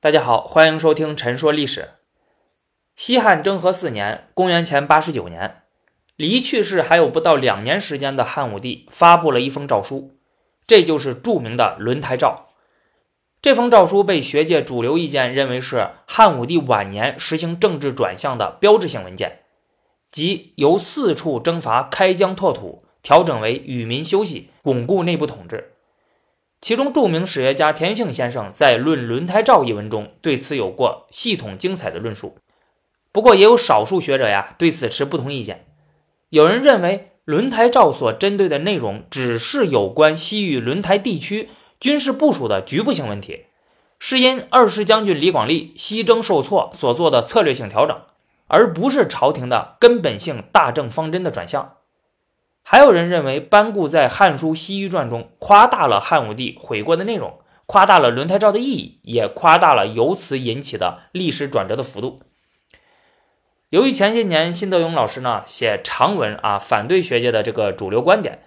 大家好，欢迎收听《陈说历史》。西汉征和四年（公元前八十九年），离去世还有不到两年时间的汉武帝发布了一封诏书，这就是著名的《轮台诏》。这封诏书被学界主流意见认为是汉武帝晚年实行政治转向的标志性文件，即由四处征伐、开疆拓土，调整为与民休息，巩固内部统治。其中，著名史学家田余庆先生在《论轮台诏》一文中对此有过系统精彩的论述。不过，也有少数学者呀对此持不同意见。有人认为，《轮台诏》所针对的内容只是有关西域轮台地区军事部署的局部性问题，是因二世将军李广利西征受挫所做的策略性调整，而不是朝廷的根本性大政方针的转向。还有人认为，班固在《汉书·西域传》中夸大了汉武帝悔过的内容，夸大了轮台诏的意义，也夸大了由此引起的历史转折的幅度。由于前些年辛德勇老师呢写长文啊反对学界的这个主流观点，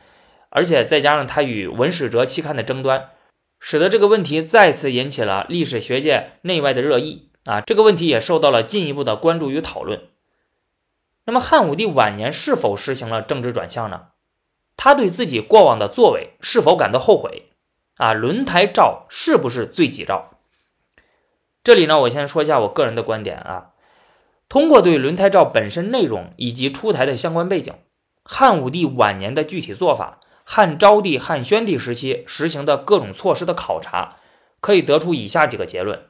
而且再加上他与《文史哲》期刊的争端，使得这个问题再次引起了历史学界内外的热议啊。这个问题也受到了进一步的关注与讨论。那么，汉武帝晚年是否实行了政治转向呢？他对自己过往的作为是否感到后悔？啊，轮台诏是不是罪己诏？这里呢，我先说一下我个人的观点啊。通过对轮台诏本身内容以及出台的相关背景，汉武帝晚年的具体做法，汉昭帝、汉宣帝时期实行的各种措施的考察，可以得出以下几个结论：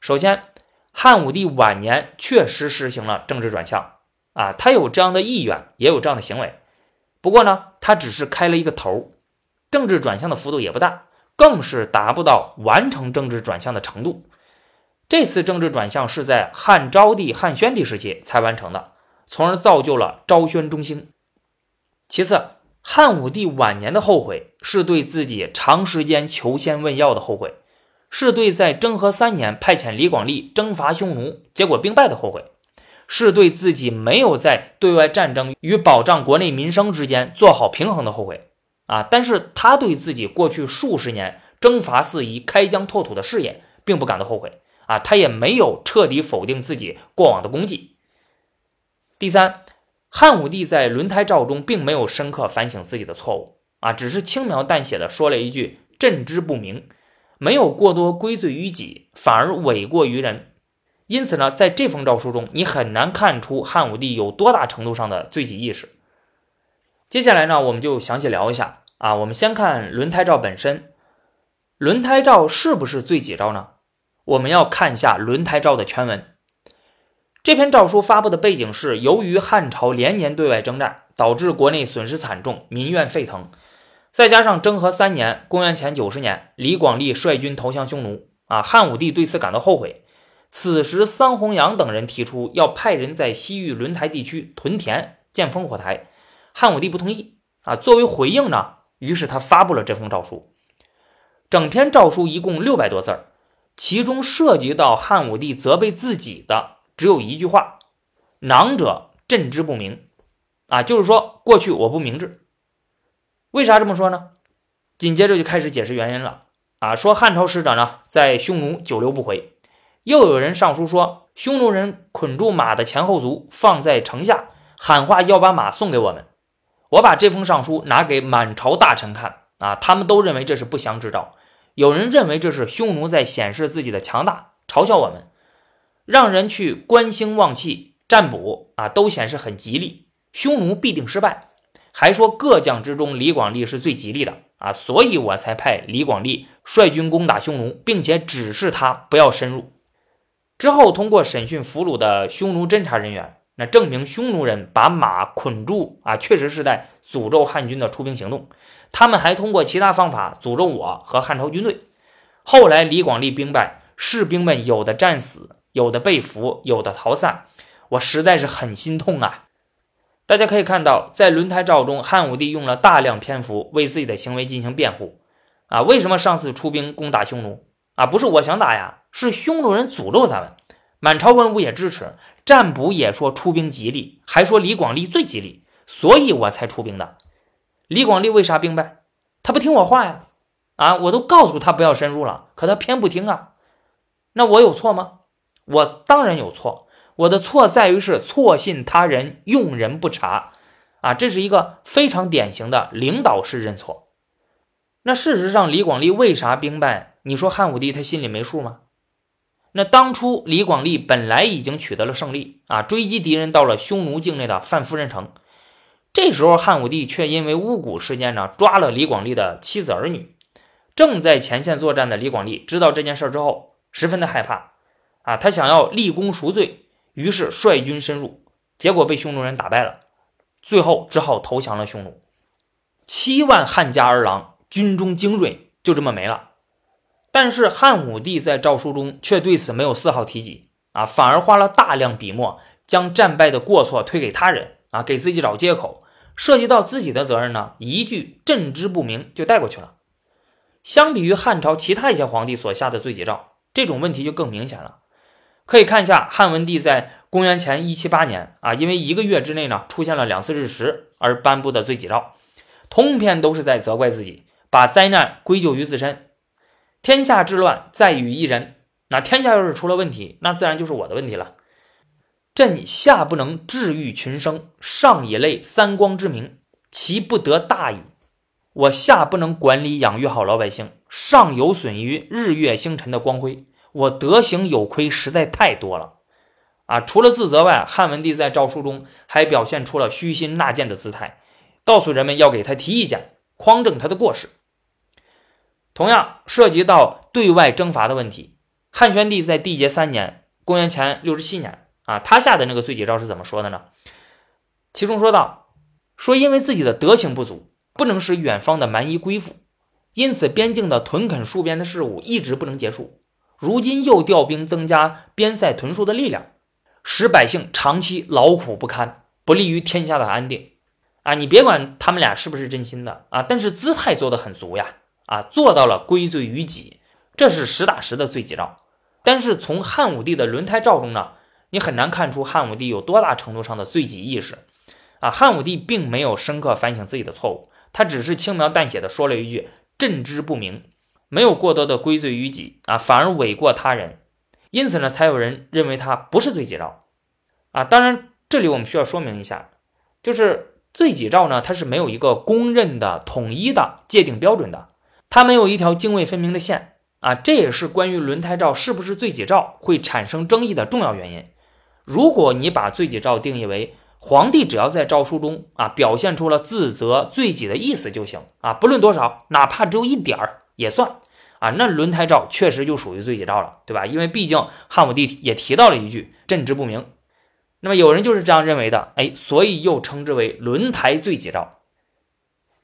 首先，汉武帝晚年确实实行了政治转向，啊，他有这样的意愿，也有这样的行为。不过呢，他只是开了一个头，政治转向的幅度也不大，更是达不到完成政治转向的程度。这次政治转向是在汉昭帝、汉宣帝时期才完成的，从而造就了昭宣中兴。其次，汉武帝晚年的后悔是对自己长时间求仙问药的后悔，是对在征和三年派遣李广利征伐匈奴，结果兵败的后悔。是对自己没有在对外战争与保障国内民生之间做好平衡的后悔啊！但是他对自己过去数十年征伐四夷、开疆拓土的事业并不感到后悔啊！他也没有彻底否定自己过往的功绩。第三，汉武帝在轮台诏中并没有深刻反省自己的错误啊，只是轻描淡写的说了一句“朕之不明”，没有过多归罪于己，反而诿过于人。因此呢，在这封诏书中，你很难看出汉武帝有多大程度上的罪己意识。接下来呢，我们就详细聊一下啊。我们先看轮胎诏本身，轮胎诏是不是罪己诏呢？我们要看一下轮胎诏的全文。这篇诏书发布的背景是，由于汉朝连年对外征战，导致国内损失惨重，民怨沸腾，再加上征和三年（公元前九十年），李广利率军投降匈奴啊，汉武帝对此感到后悔。此时，桑弘羊等人提出要派人在西域轮台地区屯田建烽火台，汉武帝不同意啊。作为回应呢，于是他发布了这封诏书。整篇诏书一共六百多字儿，其中涉及到汉武帝责备自己的只有一句话：“囊者，朕之不明。”啊，就是说过去我不明智。为啥这么说呢？紧接着就开始解释原因了啊，说汉朝使者呢在匈奴久留不回。又有人上书说，匈奴人捆住马的前后足，放在城下，喊话要把马送给我们。我把这封上书拿给满朝大臣看，啊，他们都认为这是不祥之兆。有人认为这是匈奴在显示自己的强大，嘲笑我们，让人去观星望气、占卜，啊，都显示很吉利，匈奴必定失败。还说各将之中，李广利是最吉利的，啊，所以我才派李广利率军攻打匈奴，并且指示他不要深入。之后，通过审讯俘虏的匈奴侦察人员，那证明匈奴人把马捆住啊，确实是在诅咒汉军的出兵行动。他们还通过其他方法诅咒我和汉朝军队。后来李广利兵败，士兵们有的战死，有的被俘，有的逃散，我实在是很心痛啊！大家可以看到，在轮台诏中，汉武帝用了大量篇幅为自己的行为进行辩护。啊，为什么上次出兵攻打匈奴？啊，不是我想打呀，是匈奴人诅咒咱们。满朝文武也支持，占卜也说出兵吉利，还说李广利最吉利，所以我才出兵的。李广利为啥兵败？他不听我话呀！啊，我都告诉他不要深入了，可他偏不听啊！那我有错吗？我当然有错，我的错在于是错信他人，用人不察，啊，这是一个非常典型的领导式认错。那事实上，李广利为啥兵败？你说汉武帝他心里没数吗？那当初李广利本来已经取得了胜利啊，追击敌人到了匈奴境内的范夫人城，这时候汉武帝却因为巫蛊事件呢，抓了李广利的妻子儿女。正在前线作战的李广利知道这件事之后，十分的害怕啊，他想要立功赎罪，于是率军深入，结果被匈奴人打败了，最后只好投降了匈奴。七万汉家儿郎，军中精锐就这么没了。但是汉武帝在诏书中却对此没有丝毫提及啊，反而花了大量笔墨，将战败的过错推给他人啊，给自己找借口，涉及到自己的责任呢，一句朕知不明就带过去了。相比于汉朝其他一些皇帝所下的罪己诏，这种问题就更明显了。可以看一下汉文帝在公元前一七八年啊，因为一个月之内呢出现了两次日食而颁布的罪己诏，通篇都是在责怪自己，把灾难归咎于自身。天下之乱在于一人，那天下要是出了问题，那自然就是我的问题了。朕下不能治愈群生，上以类三光之名，其不得大矣。我下不能管理养育好老百姓，上有损于日月星辰的光辉，我德行有亏，实在太多了。啊，除了自责外，汉文帝在诏书中还表现出了虚心纳谏的姿态，告诉人们要给他提意见，匡正他的过失。同样涉及到对外征伐的问题，汉宣帝在缔结三年（公元前六十七年）啊，他下的那个罪己诏是怎么说的呢？其中说到，说因为自己的德行不足，不能使远方的蛮夷归附，因此边境的屯垦戍边的事务一直不能结束。如今又调兵增加边塞屯戍的力量，使百姓长期劳苦不堪，不利于天下的安定。啊，你别管他们俩是不是真心的啊，但是姿态做得很足呀。啊，做到了归罪于己，这是实打实的罪己诏。但是从汉武帝的轮台诏中呢，你很难看出汉武帝有多大程度上的罪己意识。啊，汉武帝并没有深刻反省自己的错误，他只是轻描淡写的说了一句“朕知不明”，没有过多的归罪于己啊，反而诿过他人。因此呢，才有人认为他不是罪己诏。啊，当然这里我们需要说明一下，就是罪己诏呢，它是没有一个公认的统一的界定标准的。它没有一条泾渭分明的线啊，这也是关于轮胎诏是不是罪己诏会产生争议的重要原因。如果你把罪己诏定义为皇帝只要在诏书中啊表现出了自责罪己的意思就行啊，不论多少，哪怕只有一点儿也算啊，那轮胎诏确实就属于罪己诏了，对吧？因为毕竟汉武帝也提到了一句“朕知不明”，那么有人就是这样认为的，哎，所以又称之为轮台罪己诏。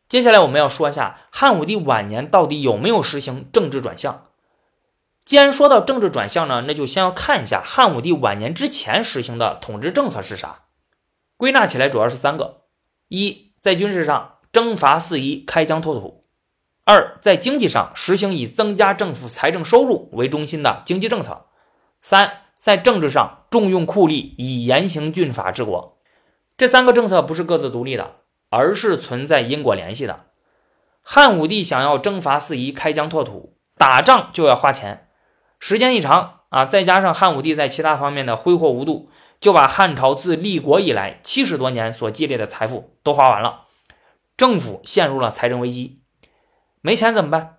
接下来我们要说一下汉武帝晚年到底有没有实行政治转向。既然说到政治转向呢，那就先要看一下汉武帝晚年之前实行的统治政策是啥。归纳起来主要是三个：一，在军事上征伐四夷，开疆拓土；二，在经济上实行以增加政府财政收入为中心的经济政策；三，在政治上重用酷吏，以严刑峻法治国。这三个政策不是各自独立的。而是存在因果联系的。汉武帝想要征伐四夷、开疆拓土，打仗就要花钱，时间一长啊，再加上汉武帝在其他方面的挥霍无度，就把汉朝自立国以来七十多年所积累的财富都花完了，政府陷入了财政危机，没钱怎么办？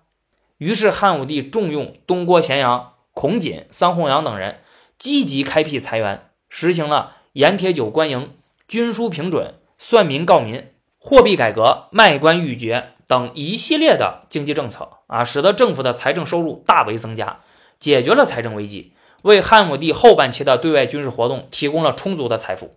于是汉武帝重用东郭咸阳、孔瑾、桑弘羊等人，积极开辟财源，实行了盐铁酒官营、军书平准、算民告民。货币改革、卖官鬻爵等一系列的经济政策啊，使得政府的财政收入大为增加，解决了财政危机，为汉武帝后半期的对外军事活动提供了充足的财富。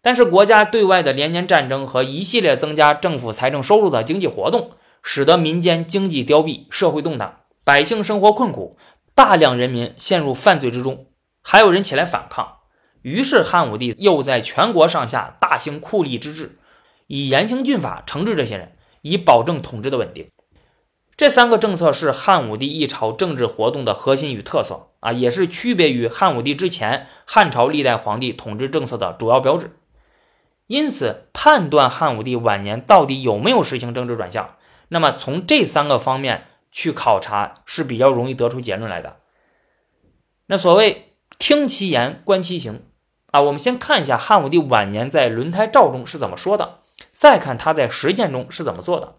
但是，国家对外的连年战争和一系列增加政府财政收入的经济活动，使得民间经济凋敝，社会动荡，百姓生活困苦，大量人民陷入犯罪之中，还有人起来反抗。于是，汉武帝又在全国上下大兴酷吏之治。以严刑峻法惩治这些人，以保证统治的稳定。这三个政策是汉武帝一朝政治活动的核心与特色啊，也是区别于汉武帝之前汉朝历代皇帝统治政策的主要标志。因此，判断汉武帝晚年到底有没有实行政治转向，那么从这三个方面去考察是比较容易得出结论来的。那所谓听其言，观其行啊，我们先看一下汉武帝晚年在轮台诏中是怎么说的，再看他在实践中是怎么做的。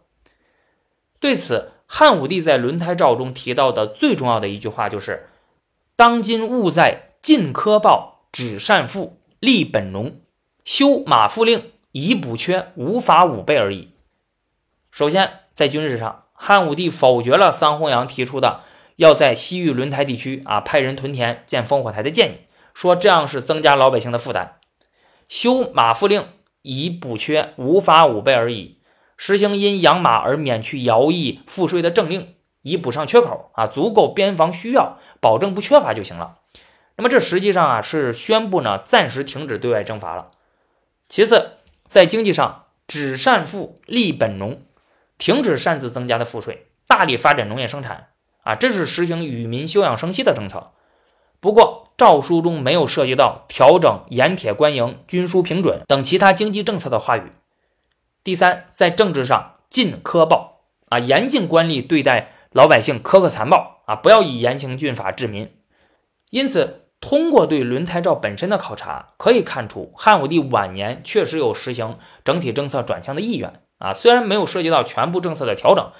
对此，汉武帝在轮台诏中提到的最重要的一句话就是：“当今务在尽科报，止善赋，立本农，修马赋令，以补缺，无法五倍而已。”首先，在军事上，汉武帝否决了桑弘羊提出的。要在西域轮台地区啊派人屯田建烽火台的建议，说这样是增加老百姓的负担。修马赋令以补缺，无法五倍而已。实行因养马而免去徭役赋税的政令，以补上缺口啊，足够边防需要，保证不缺乏就行了。那么这实际上啊是宣布呢暂时停止对外征伐了。其次，在经济上，止善赋，利本农，停止擅自增加的赋税，大力发展农业生产。啊，这是实行与民休养生息的政策。不过诏书中没有涉及到调整盐铁官营军书平准等其他经济政策的话语。第三，在政治上禁苛暴啊，严禁官吏对待老百姓苛刻残暴啊，不要以严刑峻法治民。因此，通过对轮台诏本身的考察，可以看出汉武帝晚年确实有实行整体政策转向的意愿啊，虽然没有涉及到全部政策的调整。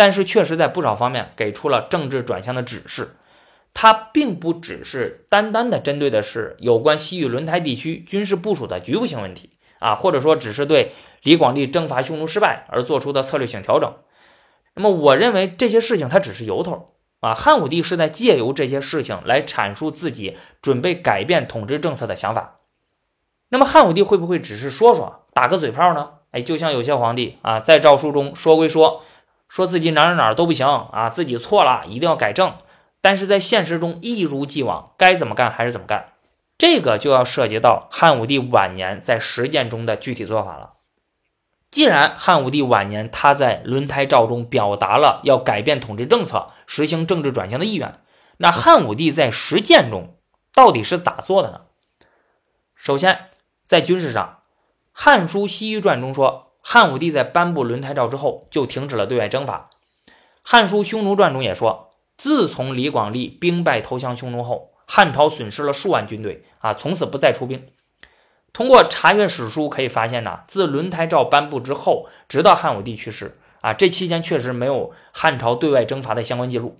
但是确实在不少方面给出了政治转向的指示，它并不只是单单的针对的是有关西域轮台地区军事部署的局部性问题啊，或者说只是对李广利征伐匈奴失败而做出的策略性调整。那么我认为这些事情它只是由头啊，汉武帝是在借由这些事情来阐述自己准备改变统治政策的想法。那么汉武帝会不会只是说说打个嘴炮呢？哎，就像有些皇帝啊，在诏书中说归说。说自己哪哪哪都不行啊，自己错了，一定要改正。但是在现实中一如既往，该怎么干还是怎么干。这个就要涉及到汉武帝晚年在实践中的具体做法了。既然汉武帝晚年他在轮台诏中表达了要改变统治政策、实行政治转型的意愿，那汉武帝在实践中到底是咋做的呢？首先，在军事上，《汉书·西域传》中说。汉武帝在颁布轮台诏之后，就停止了对外征伐。《汉书·匈奴传》中也说，自从李广利兵败投降匈奴后，汉朝损失了数万军队啊，从此不再出兵。通过查阅史书可以发现呢，自轮台诏颁布之后，直到汉武帝去世啊，这期间确实没有汉朝对外征伐的相关记录。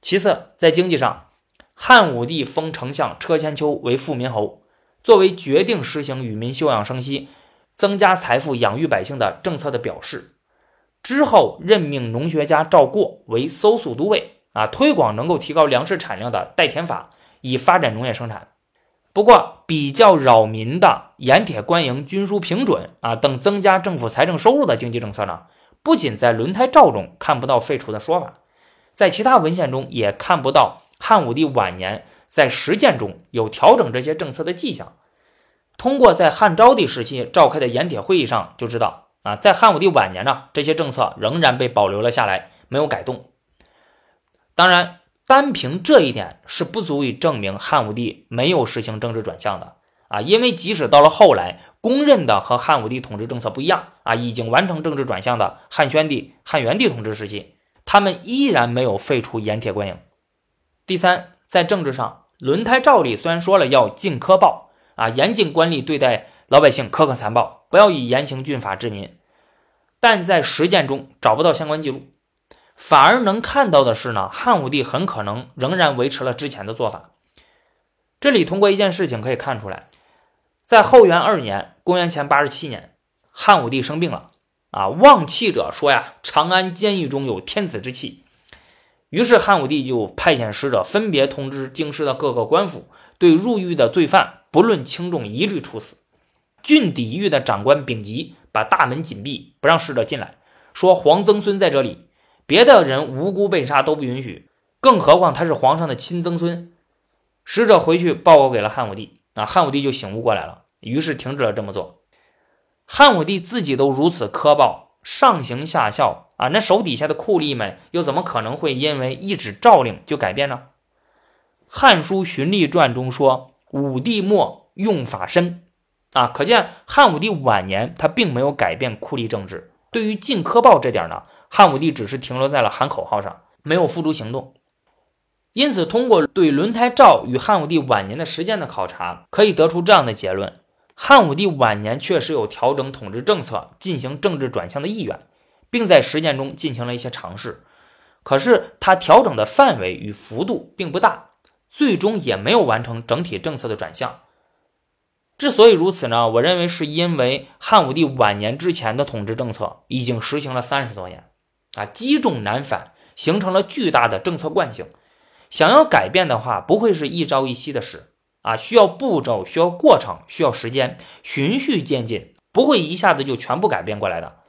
其次，在经济上，汉武帝封丞相车千秋为富民侯，作为决定实行与民休养生息。增加财富、养育百姓的政策的表示。之后任命农学家赵过为搜粟都尉，啊，推广能够提高粮食产量的代田法，以发展农业生产。不过，比较扰民的盐铁官营均输平准啊等增加政府财政收入的经济政策呢，不仅在轮台诏中看不到废除的说法，在其他文献中也看不到汉武帝晚年在实践中有调整这些政策的迹象。通过在汉昭帝时期召开的盐铁会议上就知道啊，在汉武帝晚年呢，这些政策仍然被保留了下来，没有改动。当然，单凭这一点是不足以证明汉武帝没有实行政治转向的啊，因为即使到了后来，公认的和汉武帝统治政策不一样啊，已经完成政治转向的汉宣帝、汉元帝统治时期，他们依然没有废除盐铁官营。第三，在政治上，轮台诏里虽然说了要禁苛暴。啊，严禁官吏对待老百姓苛刻残暴，不要以严刑峻法治民。但在实践中找不到相关记录，反而能看到的是呢，汉武帝很可能仍然维持了之前的做法。这里通过一件事情可以看出来，在后元二年（公元前八十七年），汉武帝生病了。啊，望气者说呀，长安监狱中有天子之气。于是汉武帝就派遣使者，分别通知京师的各个官府，对入狱的罪犯。不论轻重，一律处死。郡邸狱的长官丙吉把大门紧闭，不让使者进来，说皇曾孙在这里，别的人无辜被杀都不允许，更何况他是皇上的亲曾孙。使者回去报告给了汉武帝，啊，汉武帝就醒悟过来了，于是停止了这么做。汉武帝自己都如此苛暴，上行下效啊，那手底下的酷吏们又怎么可能会因为一纸诏令就改变呢？《汉书·循吏传》中说。武帝末用法深，啊，可见汉武帝晚年他并没有改变酷吏政治。对于禁科报这点呢，汉武帝只是停留在了喊口号上，没有付诸行动。因此，通过对轮台诏与汉武帝晚年的时间的考察，可以得出这样的结论：汉武帝晚年确实有调整统治政策、进行政治转向的意愿，并在实践中进行了一些尝试。可是，他调整的范围与幅度并不大，最终也没有完成整体政策的转向。之所以如此呢，我认为是因为汉武帝晚年之前的统治政策已经实行了三十多年，啊，积重难返，形成了巨大的政策惯性。想要改变的话，不会是一朝一夕的事啊，需要步骤，需要过程，需要时间，循序渐进，不会一下子就全部改变过来的。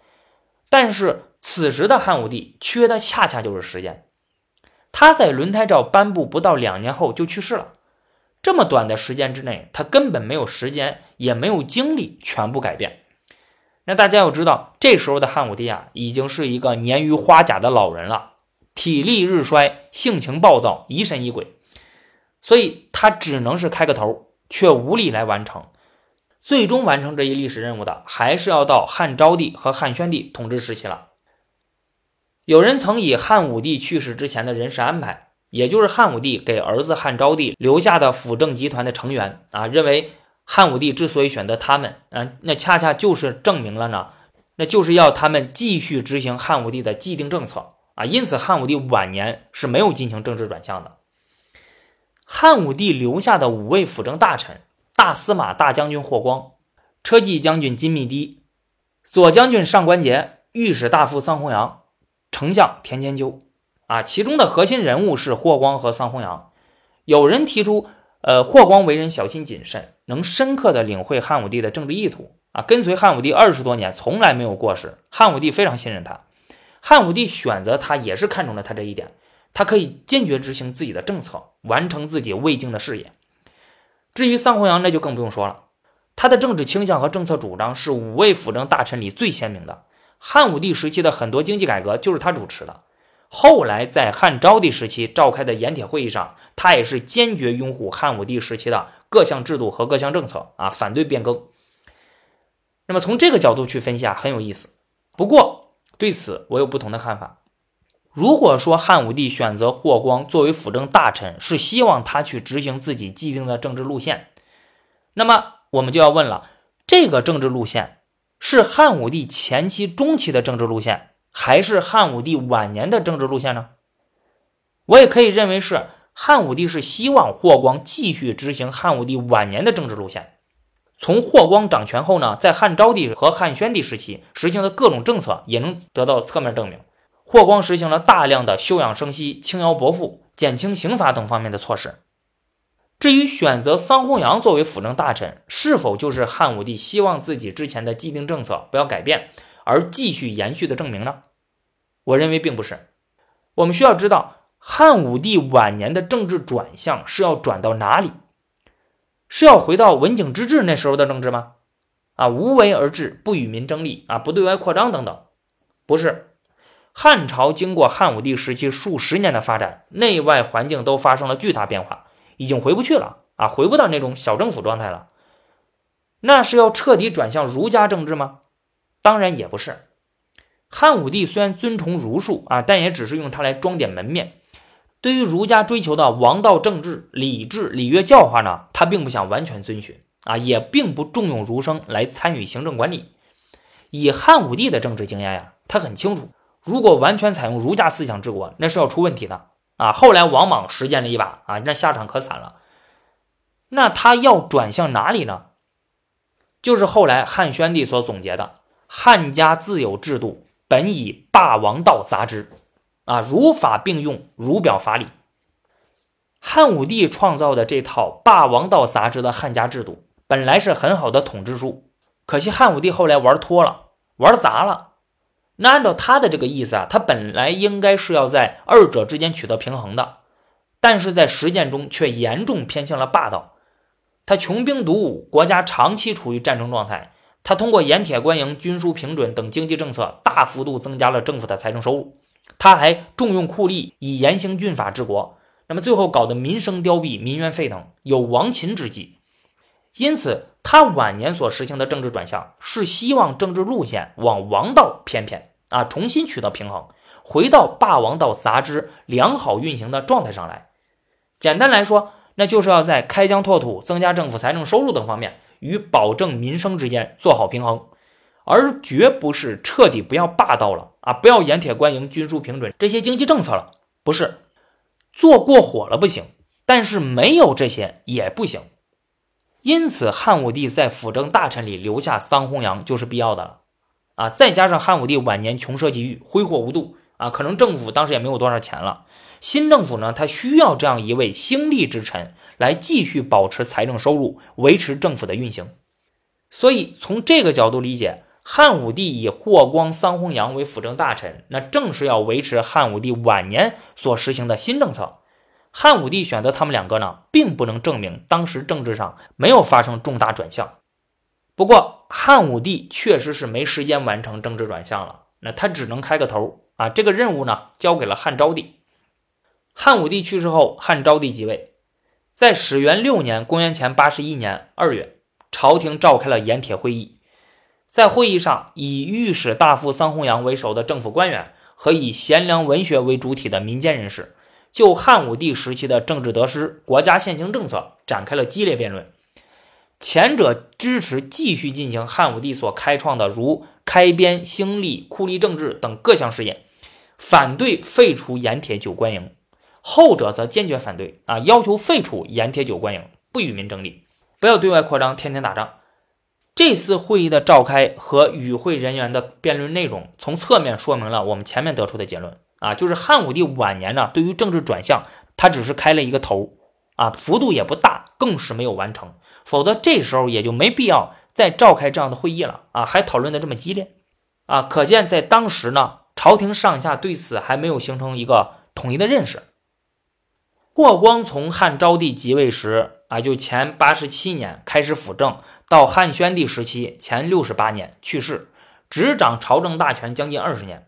但是此时的汉武帝缺的恰恰就是时间，他在轮胎诏颁布不到两年后就去世了。这么短的时间之内，他根本没有时间，也没有精力全部改变。那大家要知道，这时候的汉武帝啊，已经是一个年逾花甲的老人了，体力日衰，性情暴躁，疑神疑鬼，所以他只能是开个头，却无力来完成。最终完成这一历史任务的，还是要到汉昭帝和汉宣帝统治时期了。有人曾以汉武帝去世之前的人事安排。也就是汉武帝给儿子汉昭帝留下的辅政集团的成员啊，认为汉武帝之所以选择他们啊，那恰恰就是证明了呢，那就是要他们继续执行汉武帝的既定政策啊。因此，汉武帝晚年是没有进行政治转向的。汉武帝留下的五位辅政大臣：大司马大将军霍光、车骑将军金密堤、左将军上官桀、御史大夫桑弘羊、丞相田千秋。啊，其中的核心人物是霍光和桑弘羊。有人提出，呃，霍光为人小心谨慎，能深刻的领会汉武帝的政治意图。啊，跟随汉武帝二十多年，从来没有过失，汉武帝非常信任他。汉武帝选择他，也是看中了他这一点，他可以坚决执行自己的政策，完成自己未竟的事业。至于桑弘羊，那就更不用说了，他的政治倾向和政策主张是五位辅政大臣里最鲜明的。汉武帝时期的很多经济改革就是他主持的。后来在汉昭帝时期召开的盐铁会议上，他也是坚决拥护汉武帝时期的各项制度和各项政策啊，反对变更。那么从这个角度去分析啊，很有意思。不过对此我有不同的看法。如果说汉武帝选择霍光作为辅政大臣，是希望他去执行自己既定的政治路线，那么我们就要问了：这个政治路线是汉武帝前期、中期的政治路线？还是汉武帝晚年的政治路线呢？我也可以认为是汉武帝是希望霍光继续执行汉武帝晚年的政治路线。从霍光掌权后呢，在汉昭帝和汉宣帝时期实行的各种政策也能得到侧面证明。霍光实行了大量的休养生息、轻徭薄赋、减轻刑罚等方面的措施。至于选择桑弘羊作为辅政大臣，是否就是汉武帝希望自己之前的既定政策不要改变？而继续延续的证明呢？我认为并不是。我们需要知道，汉武帝晚年的政治转向是要转到哪里？是要回到文景之治那时候的政治吗？啊，无为而治，不与民争利，啊，不对外扩张等等？不是。汉朝经过汉武帝时期数十年的发展，内外环境都发生了巨大变化，已经回不去了啊，回不到那种小政府状态了。那是要彻底转向儒家政治吗？当然也不是，汉武帝虽然尊崇儒术啊，但也只是用它来装点门面。对于儒家追求的王道政治、礼制、礼乐教化呢，他并不想完全遵循啊，也并不重用儒生来参与行政管理。以汉武帝的政治经验呀，他很清楚，如果完全采用儒家思想治国，那是要出问题的啊。后来王莽实践了一把啊，那下场可惨了。那他要转向哪里呢？就是后来汉宣帝所总结的。汉家自有制度，本以霸王道杂之，啊，儒法并用，儒表法理。汉武帝创造的这套霸王道杂之的汉家制度，本来是很好的统治术，可惜汉武帝后来玩脱了，玩砸了。那按照他的这个意思啊，他本来应该是要在二者之间取得平衡的，但是在实践中却严重偏向了霸道。他穷兵黩武，国家长期处于战争状态。他通过盐铁官营、军书平准等经济政策，大幅度增加了政府的财政收入。他还重用酷吏，以严刑峻法治国。那么最后搞得民生凋敝，民怨沸腾，有亡秦之际。因此，他晚年所实行的政治转向，是希望政治路线往王道偏偏啊，重新取得平衡，回到霸王道杂之良好运行的状态上来。简单来说，那就是要在开疆拓土、增加政府财政收入等方面与保证民生之间做好平衡，而绝不是彻底不要霸道了啊，不要盐铁官营、均输平准这些经济政策了，不是做过火了不行，但是没有这些也不行。因此，汉武帝在辅政大臣里留下桑弘羊就是必要的了啊！再加上汉武帝晚年穷奢极欲、挥霍无度啊，可能政府当时也没有多少钱了。新政府呢，它需要这样一位兴利之臣来继续保持财政收入，维持政府的运行。所以，从这个角度理解，汉武帝以霍光、桑弘羊为辅政大臣，那正是要维持汉武帝晚年所实行的新政策。汉武帝选择他们两个呢，并不能证明当时政治上没有发生重大转向。不过，汉武帝确实是没时间完成政治转向了，那他只能开个头啊。这个任务呢，交给了汉昭帝。汉武帝去世后，汉昭帝即位，在始元六年（公元前八十一年）二月，朝廷召开了盐铁会议。在会议上，以御史大夫桑弘羊为首的政府官员和以贤良文学为主体的民间人士。就汉武帝时期的政治得失、国家现行政策展开了激烈辩论。前者支持继续进行汉武帝所开创的如开边、兴利、酷吏政治等各项事业，反对废除盐铁九官营；后者则坚决反对，啊，要求废除盐铁九官营，不与民争利，不要对外扩张，天天打仗。这次会议的召开和与会人员的辩论内容，从侧面说明了我们前面得出的结论。啊，就是汉武帝晚年呢，对于政治转向，他只是开了一个头，啊，幅度也不大，更是没有完成。否则这时候也就没必要再召开这样的会议了，啊，还讨论的这么激烈，啊，可见在当时呢，朝廷上下对此还没有形成一个统一的认识。霍光从汉昭帝即位时，啊，就前八十七年开始辅政，到汉宣帝时期前六十八年去世，执掌朝政大权将近二十年。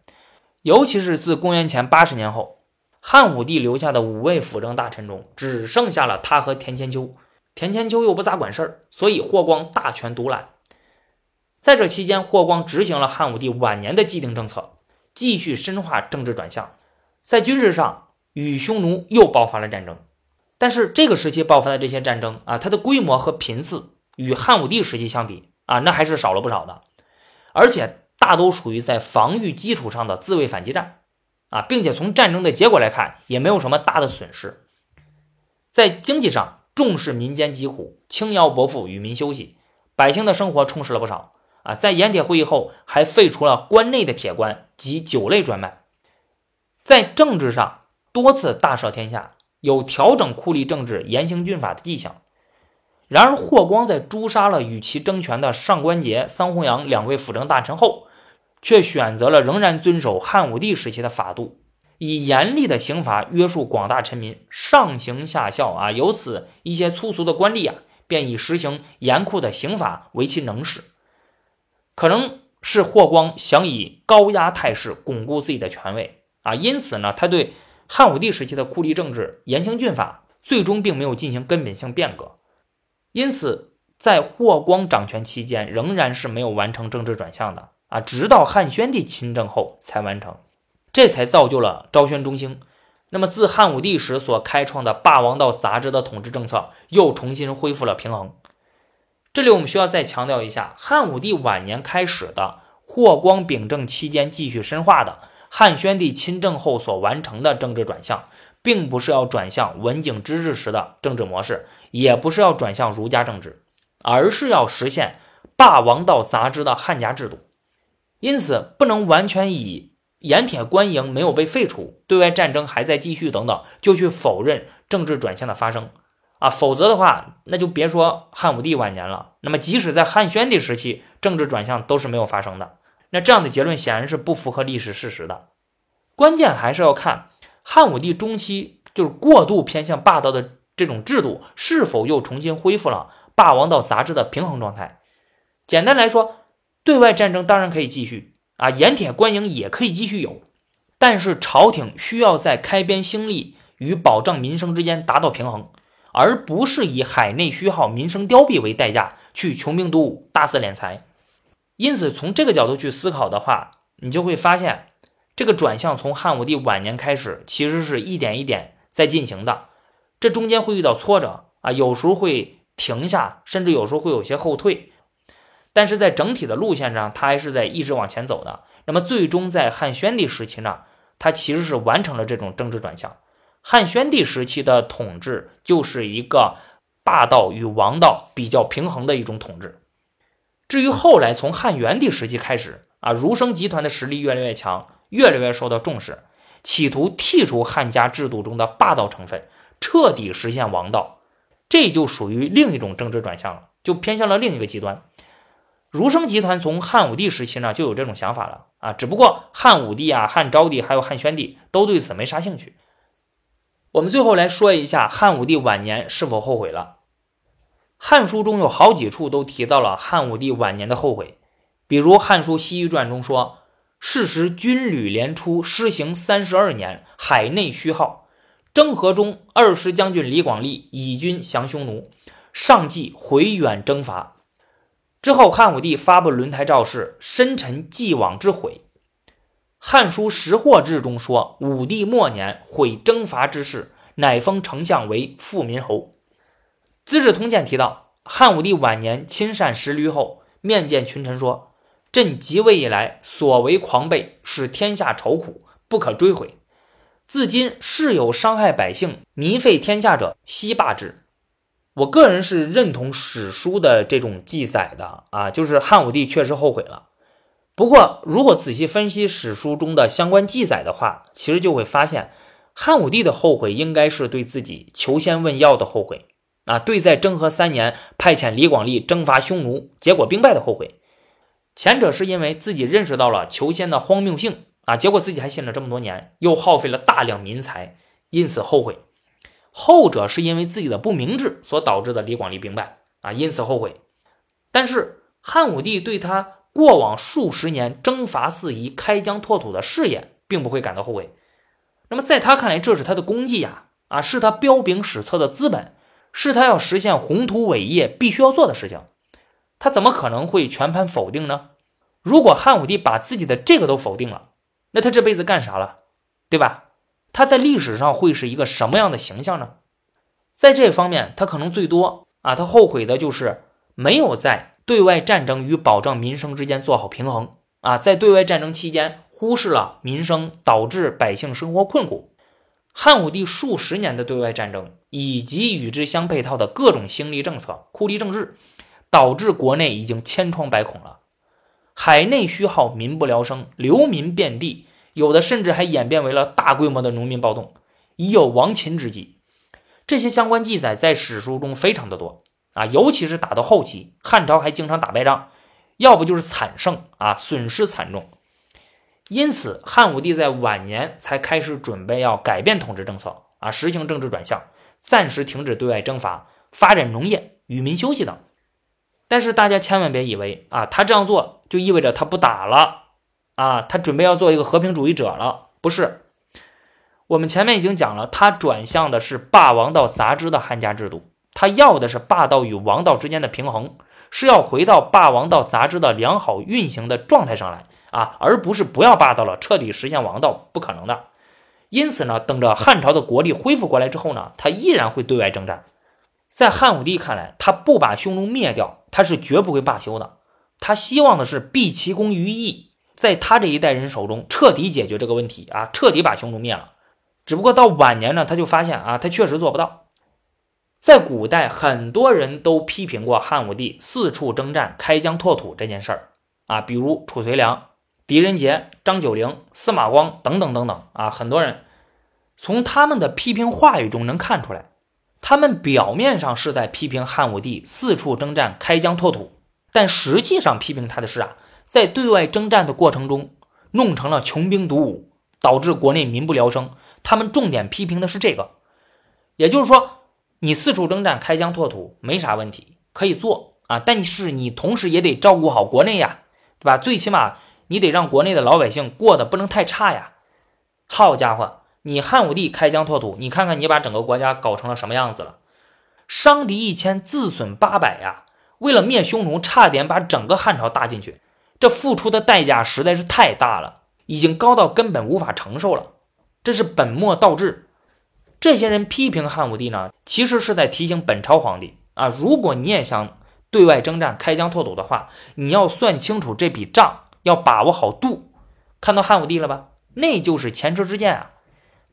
尤其是自公元前八十年后，汉武帝留下的五位辅政大臣中，只剩下了他和田千秋。田千秋又不咋管事儿，所以霍光大权独揽。在这期间，霍光执行了汉武帝晚年的既定政策，继续深化政治转向。在军事上，与匈奴又爆发了战争。但是这个时期爆发的这些战争啊，它的规模和频次与汉武帝时期相比啊，那还是少了不少的，而且。大都属于在防御基础上的自卫反击战，啊，并且从战争的结果来看，也没有什么大的损失。在经济上，重视民间疾苦，轻徭薄赋，与民休息，百姓的生活充实了不少。啊，在盐铁会议后，还废除了关内的铁官及酒类专卖。在政治上，多次大赦天下，有调整酷吏政治、严刑峻法的迹象。然而，霍光在诛杀了与其争权的上官桀、桑弘羊两位辅政大臣后，却选择了仍然遵守汉武帝时期的法度，以严厉的刑罚约束广大臣民，上行下效啊。由此，一些粗俗的官吏啊，便以实行严酷的刑法为其能事。可能是霍光想以高压态势巩固自己的权位啊，因此呢，他对汉武帝时期的酷吏政治、严刑峻法，最终并没有进行根本性变革。因此，在霍光掌权期间，仍然是没有完成政治转向的。啊，直到汉宣帝亲政后才完成，这才造就了昭宣中兴。那么自汉武帝时所开创的霸王道杂志的统治政策又重新恢复了平衡。这里我们需要再强调一下，汉武帝晚年开始的霍光秉政期间继续深化的汉宣帝亲政后所完成的政治转向，并不是要转向文景之治时的政治模式，也不是要转向儒家政治，而是要实现霸王道杂志的汉家制度。因此，不能完全以盐铁官营没有被废除、对外战争还在继续等等，就去否认政治转向的发生啊！否则的话，那就别说汉武帝晚年了。那么，即使在汉宣帝时期，政治转向都是没有发生的。那这样的结论显然是不符合历史事实的。关键还是要看汉武帝中期就是过度偏向霸道的这种制度，是否又重新恢复了霸王道杂志的平衡状态。简单来说。对外战争当然可以继续啊，盐铁官营也可以继续有，但是朝廷需要在开边兴利与保障民生之间达到平衡，而不是以海内虚耗、民生凋敝为代价去穷兵黩武、大肆敛财。因此，从这个角度去思考的话，你就会发现，这个转向从汉武帝晚年开始，其实是一点一点在进行的。这中间会遇到挫折啊，有时候会停下，甚至有时候会有些后退，但是在整体的路线上，他还是在一直往前走的。那么最终在汉宣帝时期呢，他其实是完成了这种政治转向。汉宣帝时期的统治就是一个霸道与王道比较平衡的一种统治。至于后来从汉元帝时期开始啊，儒生集团的实力越来越强，越来越受到重视。企图剔除汉家制度中的霸道成分，彻底实现王道，这就属于另一种政治转向了，就偏向了另一个极端。儒生集团从汉武帝时期呢就有这种想法了啊，只不过汉武帝啊、汉昭帝还有汉宣帝都对此没啥兴趣。我们最后来说一下汉武帝晚年是否后悔了。《汉书》中有好几处都提到了汉武帝晚年的后悔，比如《汉书·西域传》中说。是时，军旅连出，施行三十二年，海内虚耗。征和中，二师将军李广利以军降匈奴，上计回远征伐。之后，汉武帝发布轮台诏示，深沉既往之悔。《汉书·识货志》中说，武帝末年悔征伐之事，乃封丞相为富民侯。《资治通鉴》提到，汉武帝晚年亲善十驴后，面见群臣说。朕即位以来，所为狂悖，使天下愁苦，不可追悔。自今事有伤害百姓、靡费天下者，悉罢之。我个人是认同史书的这种记载的啊，就是汉武帝确实后悔了。不过，如果仔细分析史书中的相关记载的话，其实就会发现，汉武帝的后悔应该是对自己求仙问药的后悔啊，对在征和三年派遣李广利征伐匈奴，结果兵败的后悔。前者是因为自己认识到了求仙的荒谬性啊，结果自己还信了这么多年，又耗费了大量民财，因此后悔；后者是因为自己的不明智所导致的李广利兵败啊，因此后悔。但是汉武帝对他过往数十年征伐四夷、开疆拓土的事业，并不会感到后悔。那么在他看来，这是他的功绩呀，啊，是他彪炳史册的资本，是他要实现宏图伟业必须要做的事情。他怎么可能会全盘否定呢？如果汉武帝把自己的这个都否定了，那他这辈子干啥了，对吧？他在历史上会是一个什么样的形象呢？在这方面，他可能最多啊，他后悔的就是没有在对外战争与保障民生之间做好平衡啊，在对外战争期间忽视了民生，导致百姓生活困苦。汉武帝数十年的对外战争以及与之相配套的各种兴利政策、酷吏政治。导致国内已经千疮百孔了，海内虚耗，民不聊生，流民遍地，有的甚至还演变为了大规模的农民暴动，已有亡秦之际。这些相关记载在史书中非常的多啊，尤其是打到后期，汉朝还经常打败仗，要不就是惨胜啊，损失惨重。因此，汉武帝在晚年才开始准备要改变统治政策啊，实行政治转向，暂时停止对外征伐，发展农业，与民休息等。但是大家千万别以为啊，他这样做就意味着他不打了啊，他准备要做一个和平主义者了？不是，我们前面已经讲了，他转向的是霸王道杂支的汉家制度，他要的是霸道与王道之间的平衡，是要回到霸王道杂支的良好运行的状态上来啊，而不是不要霸道了，彻底实现王道，不可能的。因此呢，等着汉朝的国力恢复过来之后呢，他依然会对外征战。在汉武帝看来，他不把匈奴灭掉，他是绝不会罢休的。他希望的是毕其功于一，在他这一代人手中彻底解决这个问题啊，彻底把匈奴灭了。只不过到晚年呢，他就发现啊，他确实做不到。在古代，很多人都批评过汉武帝四处征战、开疆拓土这件事儿啊，比如褚遂良、狄仁杰、张九龄、司马光等等等等啊，很多人从他们的批评话语中能看出来。他们表面上是在批评汉武帝四处征战、开疆拓土，但实际上批评他的是啊，在对外征战的过程中弄成了穷兵黩武，导致国内民不聊生。他们重点批评的是这个，也就是说，你四处征战、开疆拓土没啥问题，可以做啊，但是你同时也得照顾好国内呀，对吧？最起码你得让国内的老百姓过得不能太差呀。好家伙！你汉武帝开疆拓土，你看看你把整个国家搞成了什么样子了？伤敌一千，自损八百呀！为了灭匈奴，差点把整个汉朝搭进去，这付出的代价实在是太大了，已经高到根本无法承受了。这是本末倒置。这些人批评汉武帝呢，其实是在提醒本朝皇帝啊，如果你也想对外征战、开疆拓土的话，你要算清楚这笔账，要把握好度。看到汉武帝了吧？那就是前车之鉴啊。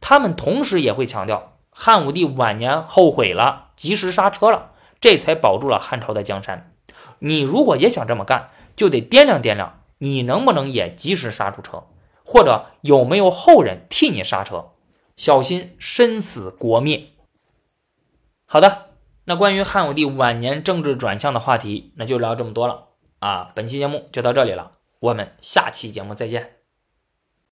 他们同时也会强调，汉武帝晚年后悔了，及时刹车了，这才保住了汉朝的江山。你如果也想这么干，就得掂量掂量，你能不能也及时刹住车，或者有没有后人替你刹车，小心身死国灭。好的，那关于汉武帝晚年政治转向的话题，那就聊这么多了啊。本期节目就到这里了，我们下期节目再见。